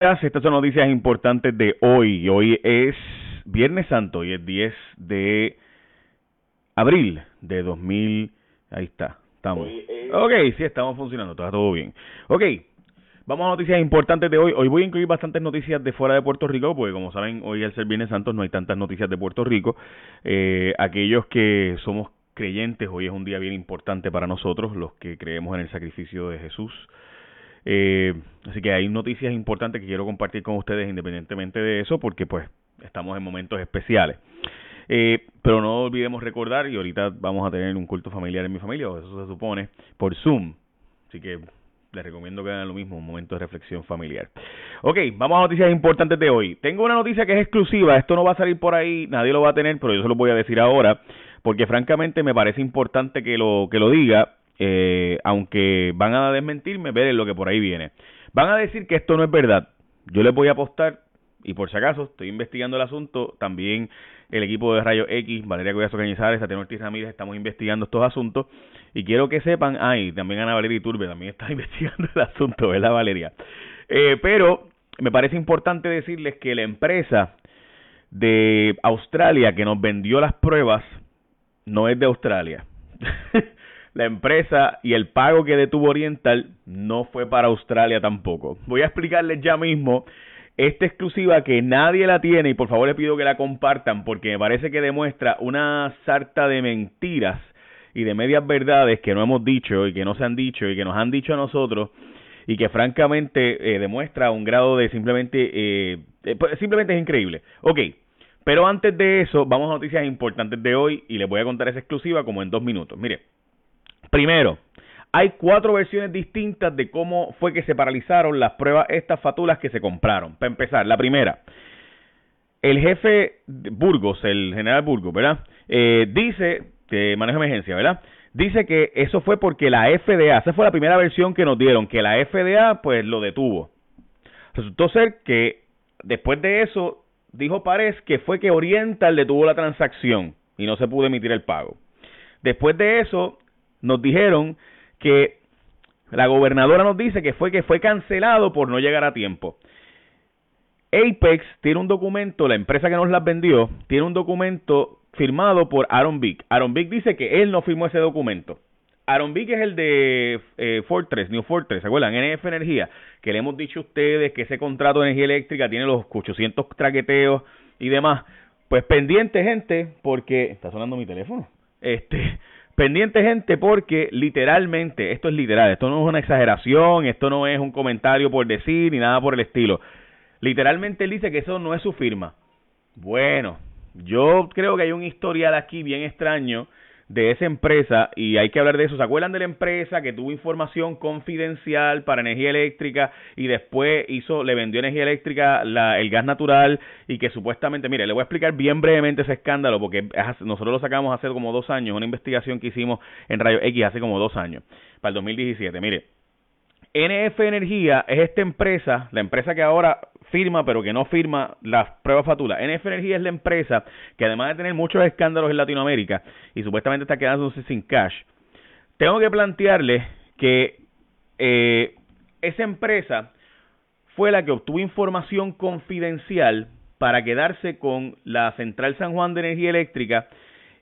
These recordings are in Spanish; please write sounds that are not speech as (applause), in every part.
Estas son noticias importantes de hoy. Hoy es Viernes Santo y es 10 de abril de 2000. Ahí está, estamos. Ok, sí, estamos funcionando, está todo bien. Ok, vamos a noticias importantes de hoy. Hoy voy a incluir bastantes noticias de fuera de Puerto Rico, porque como saben, hoy al ser Viernes Santo no hay tantas noticias de Puerto Rico. Eh, aquellos que somos creyentes, hoy es un día bien importante para nosotros, los que creemos en el sacrificio de Jesús. Eh, así que hay noticias importantes que quiero compartir con ustedes independientemente de eso, porque pues estamos en momentos especiales. Eh, pero no olvidemos recordar, y ahorita vamos a tener un culto familiar en mi familia, o eso se supone, por Zoom. Así que les recomiendo que hagan lo mismo, un momento de reflexión familiar. Ok, vamos a noticias importantes de hoy. Tengo una noticia que es exclusiva, esto no va a salir por ahí, nadie lo va a tener, pero yo se lo voy a decir ahora, porque francamente me parece importante que lo, que lo diga eh, aunque van a desmentirme, ver lo que por ahí viene. Van a decir que esto no es verdad. Yo les voy a apostar, y por si acaso estoy investigando el asunto, también el equipo de Rayo X, Valeria Cuyazo Cañizares, Tatiana Ortiz Ramírez, estamos investigando estos asuntos, y quiero que sepan, ay, también Ana Valeria Iturbe también está (laughs) investigando el asunto, ¿verdad Valeria? Eh, pero me parece importante decirles que la empresa de Australia que nos vendió las pruebas no es de Australia. (laughs) la empresa y el pago que detuvo Oriental no fue para Australia tampoco. Voy a explicarles ya mismo esta exclusiva que nadie la tiene y por favor les pido que la compartan porque me parece que demuestra una sarta de mentiras y de medias verdades que no hemos dicho y que no se han dicho y que nos han dicho a nosotros y que francamente eh, demuestra un grado de simplemente eh, eh, pues, simplemente es increíble. Ok, pero antes de eso vamos a noticias importantes de hoy y les voy a contar esa exclusiva como en dos minutos. Mire, Primero, hay cuatro versiones distintas de cómo fue que se paralizaron las pruebas, estas fatulas que se compraron. Para empezar, la primera, el jefe Burgos, el general Burgos, ¿verdad? Eh, dice, que manejo de emergencia, ¿verdad? Dice que eso fue porque la FDA, esa fue la primera versión que nos dieron, que la FDA pues lo detuvo. Resultó ser que después de eso, dijo Párez que fue que Oriental detuvo la transacción y no se pudo emitir el pago. Después de eso, nos dijeron que la gobernadora nos dice que fue que fue cancelado por no llegar a tiempo. Apex tiene un documento, la empresa que nos las vendió, tiene un documento firmado por Aaron Vick. Aaron Vick dice que él no firmó ese documento. Aaron Vick es el de eh, Fortress, New Fortress, ¿se acuerdan? NF Energía, que le hemos dicho a ustedes que ese contrato de energía eléctrica tiene los 800 traqueteos y demás. Pues pendiente, gente, porque está sonando mi teléfono. Este, Pendiente gente porque literalmente, esto es literal, esto no es una exageración, esto no es un comentario por decir ni nada por el estilo. Literalmente él dice que eso no es su firma. Bueno, yo creo que hay un historial aquí bien extraño de esa empresa y hay que hablar de eso. ¿Se acuerdan de la empresa que tuvo información confidencial para energía eléctrica y después hizo, le vendió energía eléctrica el gas natural y que supuestamente, mire, le voy a explicar bien brevemente ese escándalo porque nosotros lo sacamos hace como dos años, una investigación que hicimos en Rayo X hace como dos años, para el 2017. Mire, NF Energía es esta empresa, la empresa que ahora firma pero que no firma las pruebas fatulas. NF Energía es la empresa que además de tener muchos escándalos en Latinoamérica y supuestamente está quedándose sin cash, tengo que plantearle que eh, esa empresa fue la que obtuvo información confidencial para quedarse con la Central San Juan de Energía Eléctrica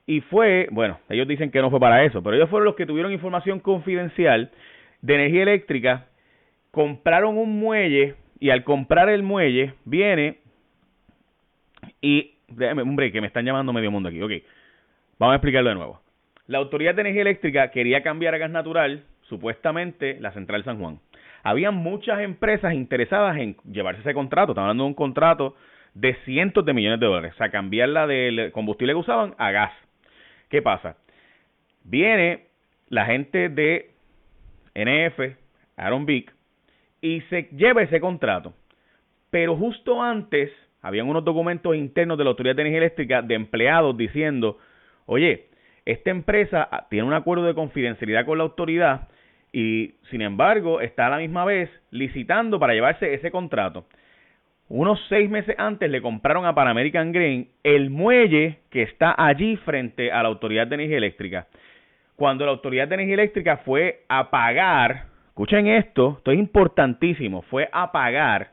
y fue, bueno, ellos dicen que no fue para eso, pero ellos fueron los que tuvieron información confidencial de energía eléctrica, compraron un muelle y al comprar el muelle viene y break que me están llamando medio mundo aquí. Ok, vamos a explicarlo de nuevo. La Autoridad de Energía Eléctrica quería cambiar a gas natural, supuestamente la Central San Juan. Había muchas empresas interesadas en llevarse ese contrato. Estamos hablando de un contrato de cientos de millones de dólares. O sea, cambiarla del combustible que usaban a gas. ¿Qué pasa? Viene la gente de NF, Aaron Vick, y se lleva ese contrato. Pero justo antes, habían unos documentos internos de la Autoridad de Energía Eléctrica de empleados diciendo, oye, esta empresa tiene un acuerdo de confidencialidad con la autoridad y, sin embargo, está a la misma vez licitando para llevarse ese contrato. Unos seis meses antes le compraron a Pan American Green el muelle que está allí frente a la Autoridad de Energía Eléctrica cuando la Autoridad de Energía Eléctrica fue a pagar, escuchen esto, esto es importantísimo, fue a pagar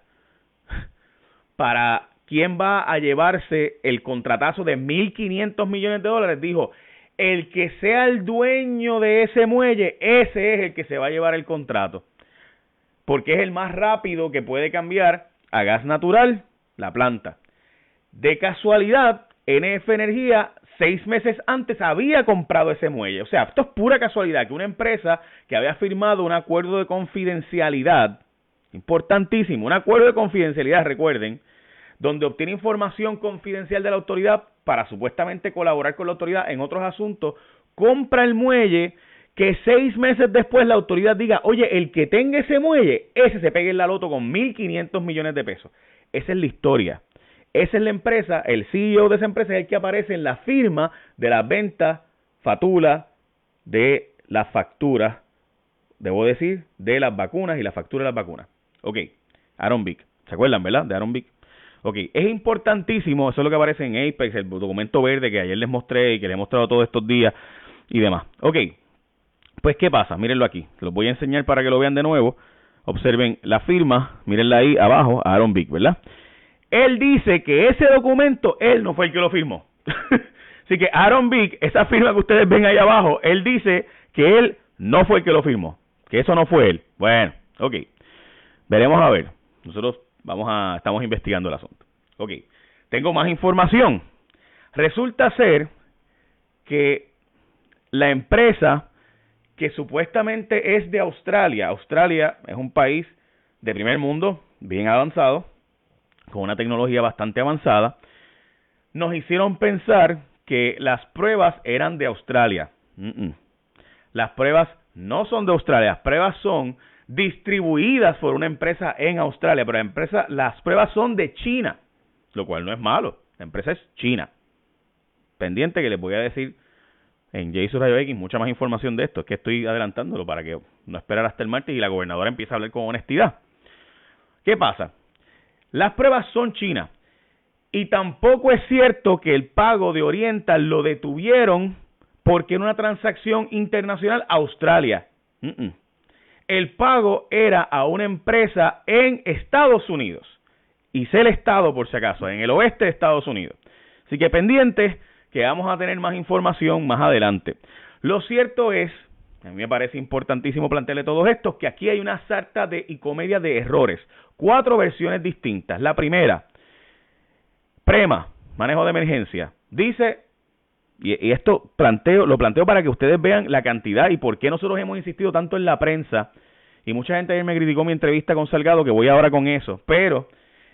para quién va a llevarse el contratazo de 1.500 millones de dólares, dijo, el que sea el dueño de ese muelle, ese es el que se va a llevar el contrato. Porque es el más rápido que puede cambiar a gas natural la planta. De casualidad, NF Energía seis meses antes había comprado ese muelle. O sea, esto es pura casualidad que una empresa que había firmado un acuerdo de confidencialidad, importantísimo, un acuerdo de confidencialidad, recuerden, donde obtiene información confidencial de la autoridad para supuestamente colaborar con la autoridad en otros asuntos, compra el muelle que seis meses después la autoridad diga, oye, el que tenga ese muelle, ese se pegue en la loto con 1.500 millones de pesos. Esa es la historia. Esa es la empresa, el CEO de esa empresa es el que aparece en la firma de la venta, fatula de las facturas, debo decir, de las vacunas y la factura de las vacunas. Ok, Aaron Vick. ¿Se acuerdan, verdad? De Aaron Vick. Ok, es importantísimo, eso es lo que aparece en Apex, el documento verde que ayer les mostré y que les he mostrado todos estos días y demás. Ok, pues ¿qué pasa? Mírenlo aquí, los voy a enseñar para que lo vean de nuevo. Observen la firma, mírenla ahí abajo, Aaron Vick, ¿verdad? Él dice que ese documento, él no fue el que lo firmó. (laughs) Así que Aaron Vick, esa firma que ustedes ven ahí abajo, él dice que él no fue el que lo firmó, que eso no fue él. Bueno, ok. Veremos a ver. Nosotros Vamos a, estamos investigando el asunto. Ok, tengo más información. Resulta ser que la empresa que supuestamente es de Australia, Australia es un país de primer mundo, bien avanzado, con una tecnología bastante avanzada, nos hicieron pensar que las pruebas eran de Australia. Las pruebas no son de Australia, las pruebas son distribuidas por una empresa en Australia, pero la empresa, las pruebas son de China, lo cual no es malo. La empresa es China. Pendiente que les voy a decir en Jason Radio X mucha más información de esto. Es que estoy adelantándolo para que no esperar hasta el martes y la gobernadora empiece a hablar con honestidad. ¿Qué pasa? Las pruebas son chinas. Y tampoco es cierto que el pago de Oriental lo detuvieron porque en una transacción internacional Australia el pago era a una empresa en Estados Unidos. Y sé el estado, por si acaso, en el oeste de Estados Unidos. Así que pendientes, que vamos a tener más información más adelante. Lo cierto es, a mí me parece importantísimo plantearle todos estos, que aquí hay una sarta de y comedia de errores. Cuatro versiones distintas. La primera, Prema, manejo de emergencia, dice y, esto planteo, lo planteo para que ustedes vean la cantidad y por qué nosotros hemos insistido tanto en la prensa. Y mucha gente ayer me criticó mi entrevista con Salgado, que voy ahora con eso. Pero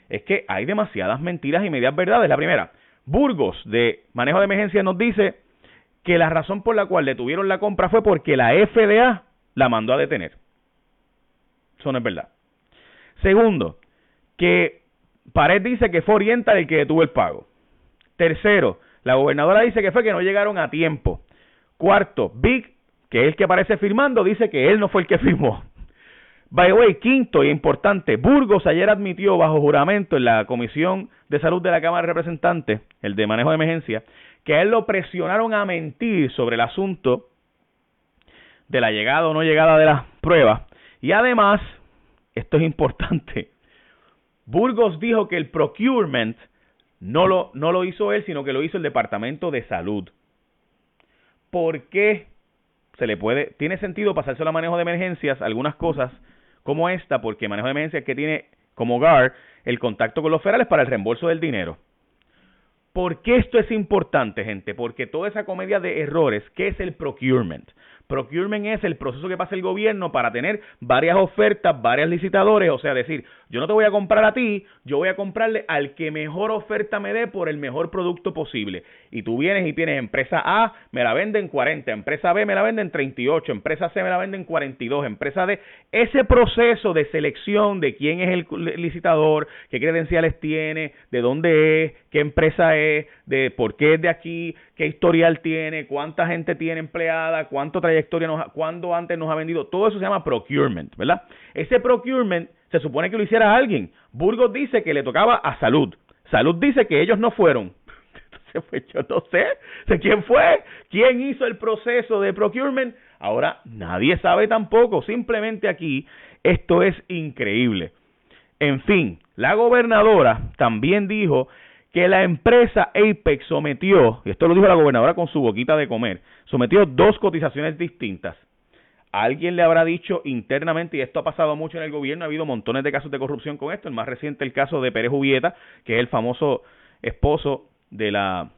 es que hay demasiadas mentiras y medias verdades. La primera, Burgos de manejo de emergencia nos dice que la razón por la cual detuvieron la compra fue porque la FDA la mandó a detener. Eso no es verdad. Segundo, que Pared dice que fue Oriental el que detuvo el pago. Tercero, la gobernadora dice que fue que no llegaron a tiempo. Cuarto, Big, que es el que aparece firmando, dice que él no fue el que (laughs) firmó. By the way, quinto y importante, Burgos ayer admitió bajo juramento en la Comisión de Salud de la Cámara de Representantes, el de manejo de emergencia, que a él lo presionaron a mentir sobre el asunto de la llegada o no llegada de las pruebas. Y además, esto es importante, Burgos dijo que el procurement no lo, no lo hizo él, sino que lo hizo el Departamento de Salud. ¿Por qué se le puede, tiene sentido pasarse a manejo de emergencias, algunas cosas como esta, porque manejo de emergencias que tiene como GAR el contacto con los federales para el reembolso del dinero. ¿Por qué esto es importante, gente? Porque toda esa comedia de errores, ¿qué es el procurement? Procurement es el proceso que pasa el gobierno para tener varias ofertas, varios licitadores, o sea, decir, yo no te voy a comprar a ti, yo voy a comprarle al que mejor oferta me dé por el mejor producto posible. Y tú vienes y tienes empresa A, me la venden 40, empresa B me la venden 38, empresa C me la venden 42, empresa D. Ese proceso de selección de quién es el licitador, qué credenciales tiene, de dónde es, qué empresa es, de por qué es de aquí, qué historial tiene, cuánta gente tiene empleada, cuánto trayectoria nos, cuándo antes nos ha vendido, todo eso se llama procurement, ¿verdad? Ese procurement se supone que lo hiciera alguien. Burgos dice que le tocaba a Salud. Salud dice que ellos no fueron. (laughs) Entonces, yo no sé, sé quién fue, quién hizo el proceso de procurement. Ahora nadie sabe tampoco. Simplemente aquí esto es increíble. En fin, la gobernadora también dijo que la empresa Apex sometió, y esto lo dijo la gobernadora con su boquita de comer, sometió dos cotizaciones distintas. Alguien le habrá dicho internamente, y esto ha pasado mucho en el gobierno, ha habido montones de casos de corrupción con esto, el más reciente el caso de Pérez Jubieta, que es el famoso esposo de la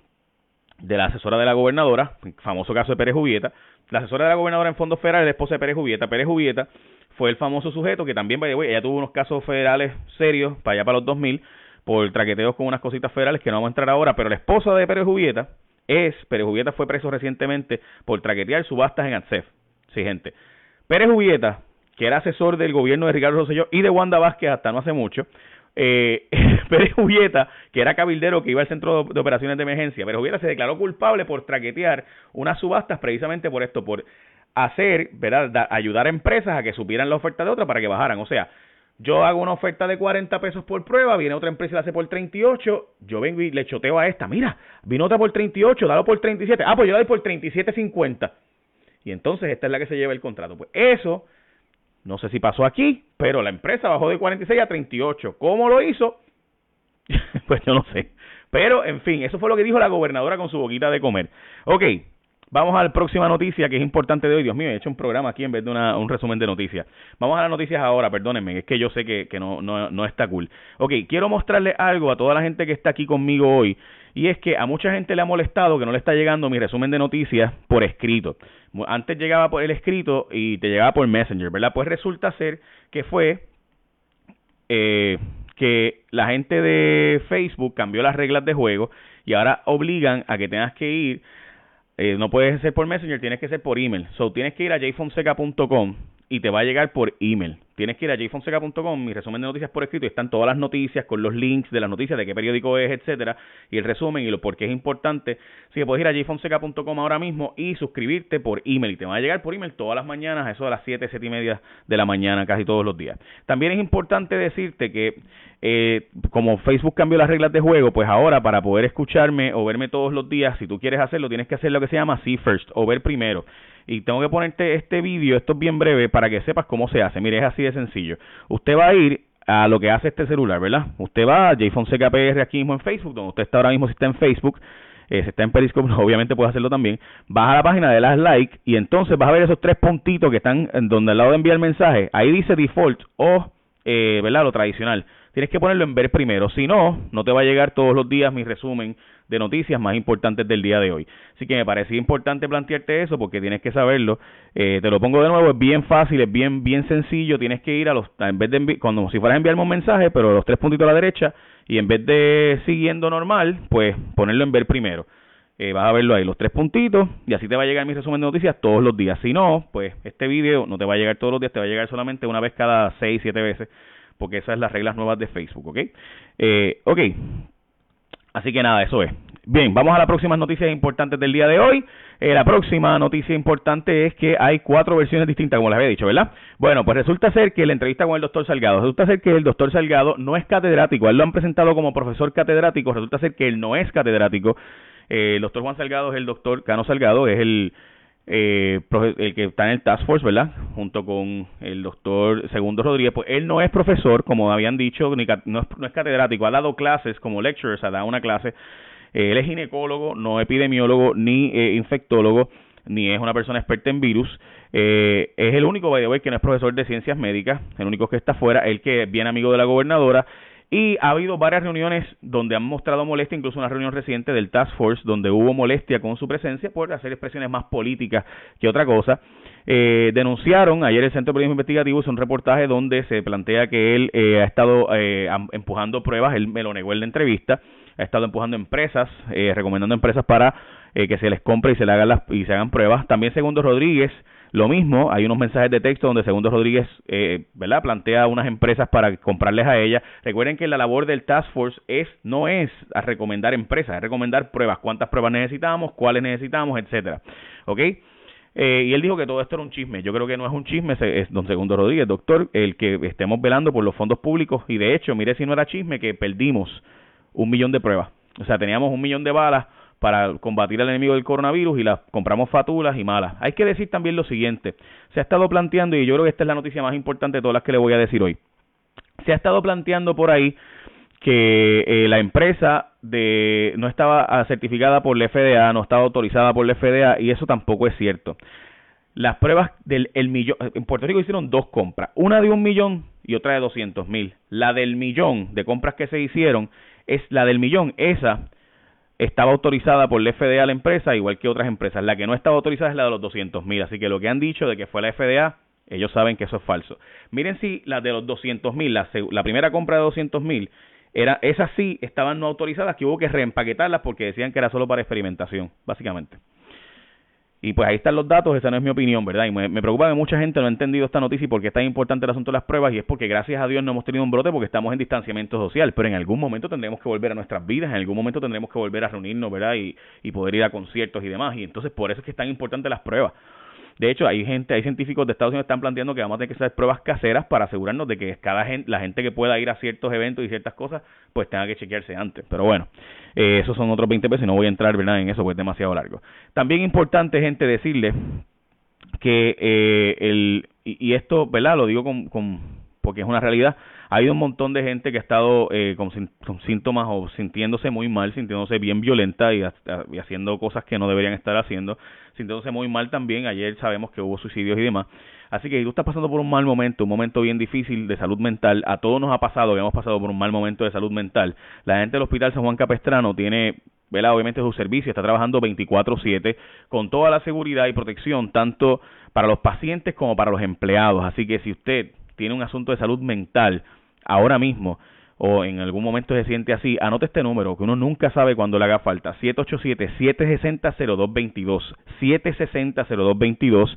de la asesora de la gobernadora, famoso caso de Pérez Jubieta, la asesora de la gobernadora en fondos federales, la esposa de Pérez Jubieta. Pérez Jubieta fue el famoso sujeto que también, ella tuvo unos casos federales serios para allá para los 2000 por traqueteos con unas cositas federales que no vamos a entrar ahora, pero la esposa de Pérez Jubieta es, Pérez Jubieta fue preso recientemente por traquetear subastas en ATSEF. Sí, gente. Pérez Jubieta, que era asesor del gobierno de Ricardo Rosselló y de Wanda Vázquez hasta no hace mucho, eh, (laughs) Pérez Jubieta, que era cabildero que iba al centro de operaciones de emergencia, Pérez Jubieta se declaró culpable por traquetear unas subastas precisamente por esto, por hacer, ¿verdad? ayudar a empresas a que supieran la oferta de otra para que bajaran. O sea, yo hago una oferta de 40 pesos por prueba, viene otra empresa y la hace por 38, yo vengo y le choteo a esta, mira, vino otra por 38, dalo por 37, ah, pues yo doy por 37.50. Y entonces esta es la que se lleva el contrato. Pues eso, no sé si pasó aquí, pero la empresa bajó de 46 a 38. ¿Cómo lo hizo? (laughs) pues yo no sé. Pero, en fin, eso fue lo que dijo la gobernadora con su boquita de comer. Ok, Vamos a la próxima noticia que es importante de hoy. Dios mío, he hecho un programa aquí en vez de un resumen de noticias. Vamos a las noticias ahora, perdónenme, es que yo sé que, no, no, no está cool. Ok, quiero mostrarle algo a toda la gente que está aquí conmigo hoy. Y es que a mucha gente le ha molestado que no le está llegando mi resumen de noticias por escrito. Antes llegaba por el escrito y te llegaba por Messenger, ¿verdad? Pues resulta ser que fue eh, que la gente de Facebook cambió las reglas de juego y ahora obligan a que tengas que ir eh, no puedes ser por Messenger, tienes que ser por email. So, tienes que ir a jfonseca.com y te va a llegar por email. Tienes que ir a jfonseca.com, mi resumen de noticias por escrito, y están todas las noticias con los links de las noticias, de qué periódico es, etcétera, y el resumen y lo por qué es importante. Así que puedes ir a jfonseca.com ahora mismo y suscribirte por email. Y te va a llegar por email todas las mañanas, eso a las 7, 7 y media de la mañana, casi todos los días. También es importante decirte que eh, como Facebook cambió las reglas de juego, pues ahora para poder escucharme o verme todos los días, si tú quieres hacerlo, tienes que hacer lo que se llama See First o ver primero y tengo que ponerte este vídeo, esto es bien breve, para que sepas cómo se hace. Mire, es así de sencillo. Usted va a ir a lo que hace este celular, ¿verdad? Usted va a JFonseca PR aquí mismo en Facebook, donde usted está ahora mismo, si está en Facebook, eh, si está en Periscope, (laughs) obviamente puede hacerlo también. Vas a la página de las like y entonces vas a ver esos tres puntitos que están donde al lado de enviar mensaje. Ahí dice default o, eh, ¿verdad? Lo tradicional. Tienes que ponerlo en ver primero. Si no, no te va a llegar todos los días mi resumen de noticias más importantes del día de hoy. Así que me parecía importante plantearte eso porque tienes que saberlo. Eh, te lo pongo de nuevo, es bien fácil, es bien bien sencillo. Tienes que ir a los, en vez de cuando si fueras a enviarme un mensaje, pero los tres puntitos a la derecha y en vez de siguiendo normal, pues ponerlo en ver primero. Eh, vas a verlo ahí, los tres puntitos, y así te va a llegar mi resumen de noticias todos los días. Si no, pues este video no te va a llegar todos los días, te va a llegar solamente una vez cada seis, siete veces, porque esas son las reglas nuevas de Facebook, ¿ok? Eh, ok, Así que nada, eso es. Bien, vamos a las próximas noticias importantes del día de hoy. Eh, la próxima noticia importante es que hay cuatro versiones distintas, como les había dicho, ¿verdad? Bueno, pues resulta ser que la entrevista con el doctor Salgado, resulta ser que el doctor Salgado no es catedrático, él lo han presentado como profesor catedrático, resulta ser que él no es catedrático. Eh, el doctor Juan Salgado es el doctor Cano Salgado, es el eh, el que está en el Task Force, ¿verdad? Junto con el doctor Segundo Rodríguez, pues él no es profesor, como habían dicho, ni, no, es, no es catedrático, ha dado clases como lecturer, ha dado una clase. Eh, él es ginecólogo, no epidemiólogo, ni eh, infectólogo, ni es una persona experta en virus. es el único, by the way, que no es profesor de ciencias médicas, el único que está fuera, el que es bien amigo de la gobernadora y ha habido varias reuniones donde han mostrado molestia, incluso una reunión reciente del Task Force, donde hubo molestia con su presencia por hacer expresiones más políticas que otra cosa. Eh, denunciaron ayer el Centro de Periodismo Investigativo, es un reportaje donde se plantea que él eh, ha estado eh, empujando pruebas, él me lo negó en la entrevista, ha estado empujando empresas, eh, recomendando empresas para que se les compre y se le hagan las, y se hagan pruebas. También Segundo Rodríguez lo mismo, hay unos mensajes de texto donde Segundo Rodríguez eh, ¿verdad? plantea unas empresas para comprarles a ella. Recuerden que la labor del Task Force es no es a recomendar empresas, es recomendar pruebas, cuántas pruebas necesitamos, cuáles necesitamos, etcétera. ¿Ok? Eh, y él dijo que todo esto era un chisme. Yo creo que no es un chisme, es don Segundo Rodríguez, doctor, el que estemos velando por los fondos públicos. Y de hecho, mire si no era chisme que perdimos un millón de pruebas. O sea, teníamos un millón de balas para combatir al enemigo del coronavirus y las compramos fatulas y malas. Hay que decir también lo siguiente, se ha estado planteando y yo creo que esta es la noticia más importante de todas las que le voy a decir hoy. Se ha estado planteando por ahí que eh, la empresa de no estaba ah, certificada por la FDA, no estaba autorizada por la FDA y eso tampoco es cierto. Las pruebas del el millón, en Puerto Rico hicieron dos compras, una de un millón y otra de doscientos mil. La del millón de compras que se hicieron es la del millón, esa estaba autorizada por la FDA la empresa, igual que otras empresas. La que no estaba autorizada es la de los doscientos mil, así que lo que han dicho de que fue la FDA, ellos saben que eso es falso. Miren si la de los doscientos mil, la, la primera compra de doscientos mil, era, esas sí estaban no autorizadas, que hubo que reempaquetarlas porque decían que era solo para experimentación, básicamente. Y pues ahí están los datos, esa no es mi opinión, ¿verdad? Y me, preocupa que mucha gente no ha entendido esta noticia y por qué es tan importante el asunto de las pruebas y es porque gracias a Dios no hemos tenido un brote porque estamos en distanciamiento social, pero en algún momento tendremos que volver a nuestras vidas, en algún momento tendremos que volver a reunirnos, ¿verdad? Y, y poder ir a conciertos y demás. Y entonces por eso es que es tan importante las pruebas. De hecho, hay gente, hay científicos de Estados Unidos que están planteando que vamos a tener que hacer pruebas caseras para asegurarnos de que cada gente, la gente que pueda ir a ciertos eventos y ciertas cosas, pues tenga que chequearse antes. Pero bueno, eh, esos son otros 20 pesos y no voy a entrar ¿verdad? en eso porque es demasiado largo. También importante, gente, decirle que eh, el, y, esto, ¿verdad? Lo digo con, con, porque es una realidad. Ha habido un montón de gente que ha estado eh, con, síntomas o sintiéndose muy mal, sintiéndose bien violenta y, y haciendo cosas que no deberían estar haciendo sintiéndose muy mal también. Ayer sabemos que hubo suicidios y demás. Así que si tú estás pasando por un mal momento, un momento bien difícil de salud mental, a todos nos ha pasado hemos pasado por un mal momento de salud mental. La gente del Hospital San Juan Capestrano tiene ¿verdad? obviamente su servicio, está trabajando 24/7 con toda la seguridad y protección, tanto para los pacientes como para los empleados. Así que si usted tiene un asunto de salud mental ahora mismo, o en algún momento se siente así, anote este número que uno nunca sabe cuándo le haga falta. 787-760-0222. 760-0222.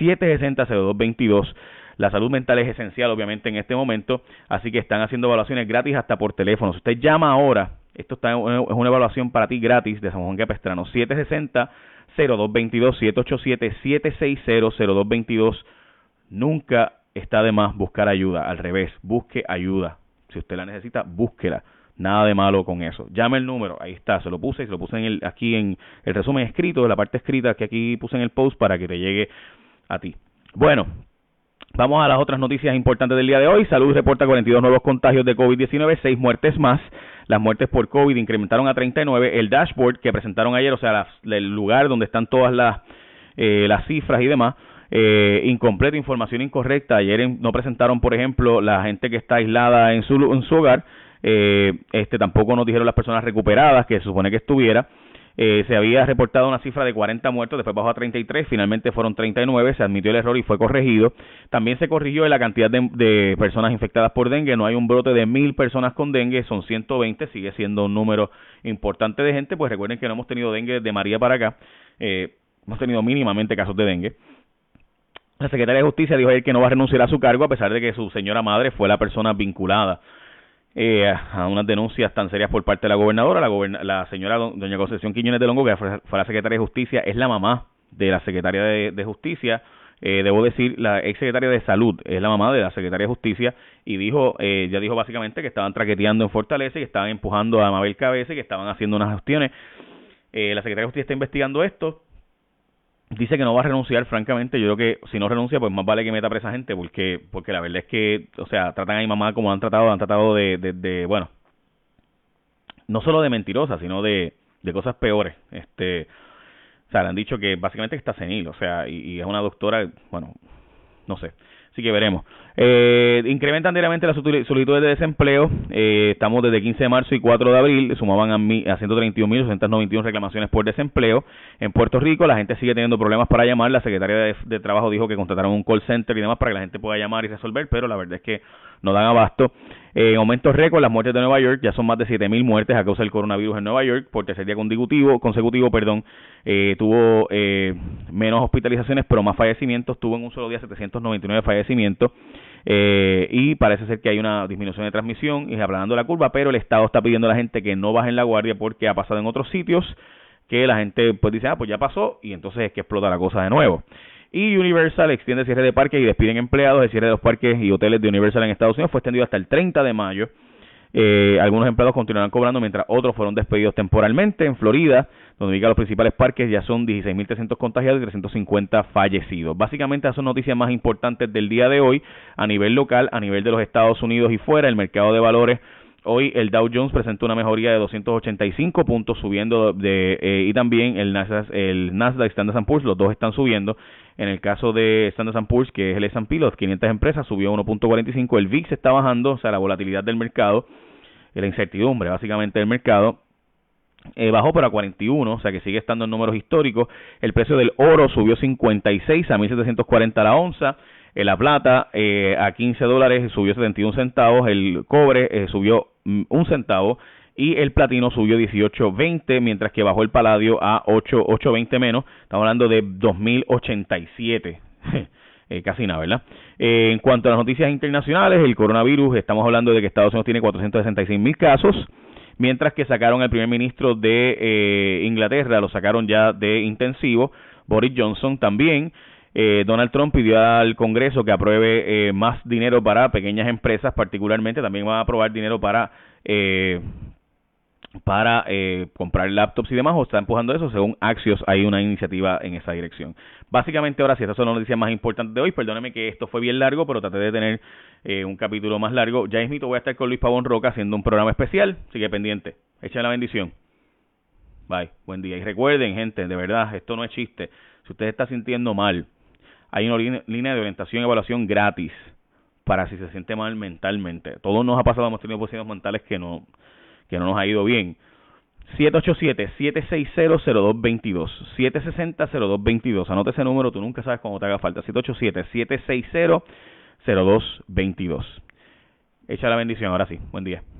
760-0222. La salud mental es esencial, obviamente, en este momento, así que están haciendo evaluaciones gratis hasta por teléfono. Si usted llama ahora, esto está, es una evaluación para ti gratis de San Juan Capestrano. 760 0222 787 760 0222 Nunca está de más buscar ayuda, al revés, busque ayuda si usted la necesita, búsquela. Nada de malo con eso. Llame el número, ahí está, se lo puse, se lo puse en el, aquí en el resumen escrito, la parte escrita que aquí puse en el post para que te llegue a ti. Bueno, Vamos a las otras noticias importantes del día de hoy. Salud reporta 42 nuevos contagios de COVID-19, 6 muertes más. Las muertes por COVID incrementaron a 39. El dashboard que presentaron ayer, o sea, el lugar donde están todas las, eh, las cifras y demás, eh, incompleta, información incorrecta. Ayer no presentaron, por ejemplo, la gente que está aislada en su, en su hogar. Eh, este tampoco nos dijeron las personas recuperadas que se supone que estuviera. Eh, se había reportado una cifra de 40 muertos, después bajó a 33, finalmente fueron 39, se admitió el error y fue corregido. También se corrigió la cantidad de, de personas infectadas por dengue, no hay un brote de mil personas con dengue, son 120, sigue siendo un número importante de gente, pues recuerden que no hemos tenido dengue de María para acá, eh, hemos tenido mínimamente casos de dengue. La secretaria de Justicia dijo ayer que no va a renunciar a su cargo a pesar de que su señora madre fue la persona vinculada eh, a unas denuncias tan serias por parte de la gobernadora. La, la señora doña Concepción Quiñones de Longo, que fue, la secretaria de Justicia, es la mamá de la secretaria de, Justicia. Eh, debo decir, la ex secretaria de Salud es la mamá de la secretaria de Justicia y dijo, eh, ya dijo básicamente que estaban traqueteando en Fortaleza y que estaban empujando a Mabel Cabeza y que estaban haciendo unas gestiones. Eh, la secretaria de Justicia está investigando esto dice que no va a renunciar, francamente, yo creo que si no renuncia, pues más vale que meta presa gente, porque porque la verdad es que, o sea, tratan a mi mamá como han tratado, han tratado de, de, bueno, no solo de mentirosa, sino de, de cosas peores. Este, o sea, le han dicho que básicamente está senil, o sea, y es una doctora, bueno, no sé. Así que veremos. Eh, incrementan diariamente las solicitudes de desempleo. Eh, estamos desde 15 de marzo y 4 de abril. Sumaban a, a 131.291 reclamaciones por desempleo. En Puerto Rico la gente sigue teniendo problemas para llamar. La secretaria de, Trabajo dijo que contrataron un call center y demás para que la gente pueda llamar y resolver, pero la verdad es que no dan abasto. Eh, en aumento récord, las muertes de Nueva York ya son más de 7.000 muertes a causa del coronavirus en Nueva York por tercer día consecutivo. consecutivo perdón, eh, tuvo eh, menos hospitalizaciones, pero más fallecimientos. Tuvo en un solo día 799 fallecimientos. Eh, y parece ser que hay una disminución de transmisión y aplanando la curva, pero el Estado está pidiendo a la gente que no bajen la guardia porque ha pasado en otros sitios que la gente pues dice, ah, pues ya pasó y entonces es que explota la cosa de nuevo. Y Universal extiende cierre de parques y despiden empleados. El cierre de los parques y hoteles de Universal en Estados Unidos fue extendido hasta el 30 de mayo. Eh, algunos empleados continuarán cobrando mientras otros fueron despedidos temporalmente. En Florida, donde ubica los principales parques, ya son 16.300 contagiados y 350 fallecidos. Básicamente, esas son noticias más importantes del día de hoy a nivel local, a nivel de los Estados Unidos y fuera. El mercado de valores Hoy el Dow Jones presentó una mejoría de 285 puntos subiendo de eh, y también el Nasdaq, el Nasdaq Standard Poor's, los dos están subiendo. En el caso de Standard Poor's, que es el S&P, los 500 empresas subió 1.45, el VIX está bajando, o sea, la volatilidad del mercado, la incertidumbre básicamente del mercado eh, bajó para 41, o sea que sigue estando en números históricos. El precio del oro subió 56 a 1740 la onza. Eh, la plata eh, a 15 dólares subió 71 centavos, el cobre eh, subió mm, un centavo y el platino subió 18.20, mientras que bajó el paladio a 8.20 menos. Estamos hablando de 2087. (laughs) eh, casi nada, ¿verdad? Eh, en cuanto a las noticias internacionales, el coronavirus, estamos hablando de que Estados Unidos tiene 466 mil casos, mientras que sacaron al primer ministro de eh, Inglaterra, lo sacaron ya de intensivo, Boris Johnson también. Eh, Donald Trump pidió al Congreso que apruebe eh, más dinero para pequeñas empresas, particularmente también va a aprobar dinero para eh, para eh, comprar laptops y demás, o está empujando eso, según Axios hay una iniciativa en esa dirección. Básicamente ahora sí, estas son las noticias más importantes de hoy, perdóneme que esto fue bien largo, pero traté de tener eh, un capítulo más largo. Ya mismito voy a estar con Luis Pavón Roca haciendo un programa especial, sigue pendiente, echen la bendición. Bye, buen día. Y recuerden, gente, de verdad, esto no es chiste. Si usted está sintiendo mal, hay una línea de orientación y evaluación gratis para si se siente mal mentalmente. Todos nos ha pasado, hemos tenido posiciones mentales que no, que no nos ha ido bien. 787-760-0222. 760-0222. Anote ese número, tú nunca sabes cómo te haga falta. 787-760-0222. Echa la bendición, ahora sí. Buen día.